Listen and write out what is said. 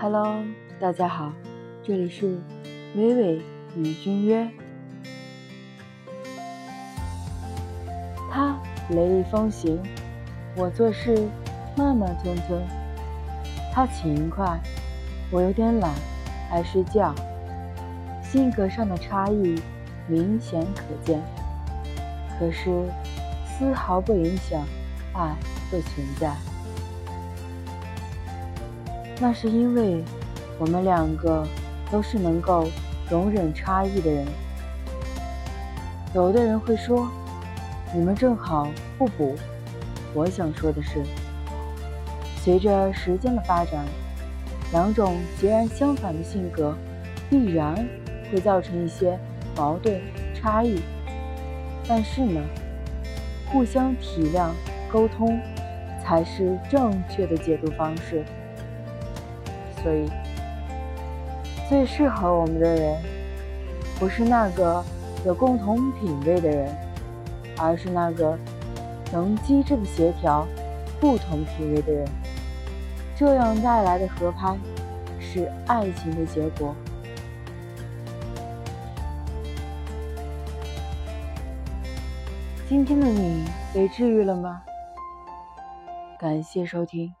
Hello，大家好，这里是微微与君约。他雷厉风行，我做事慢慢吞吞。他勤快，我有点懒，爱睡觉。性格上的差异明显可见，可是丝毫不影响爱的存在。那是因为我们两个都是能够容忍差异的人。有的人会说，你们正好互补。我想说的是，随着时间的发展，两种截然相反的性格必然会造成一些矛盾差异。但是呢，互相体谅、沟通才是正确的解读方式。所以，最适合我们的人，不是那个有共同品味的人，而是那个能机智的协调不同品味的人。这样带来的合拍，是爱情的结果。今天的你被治愈了吗？感谢收听。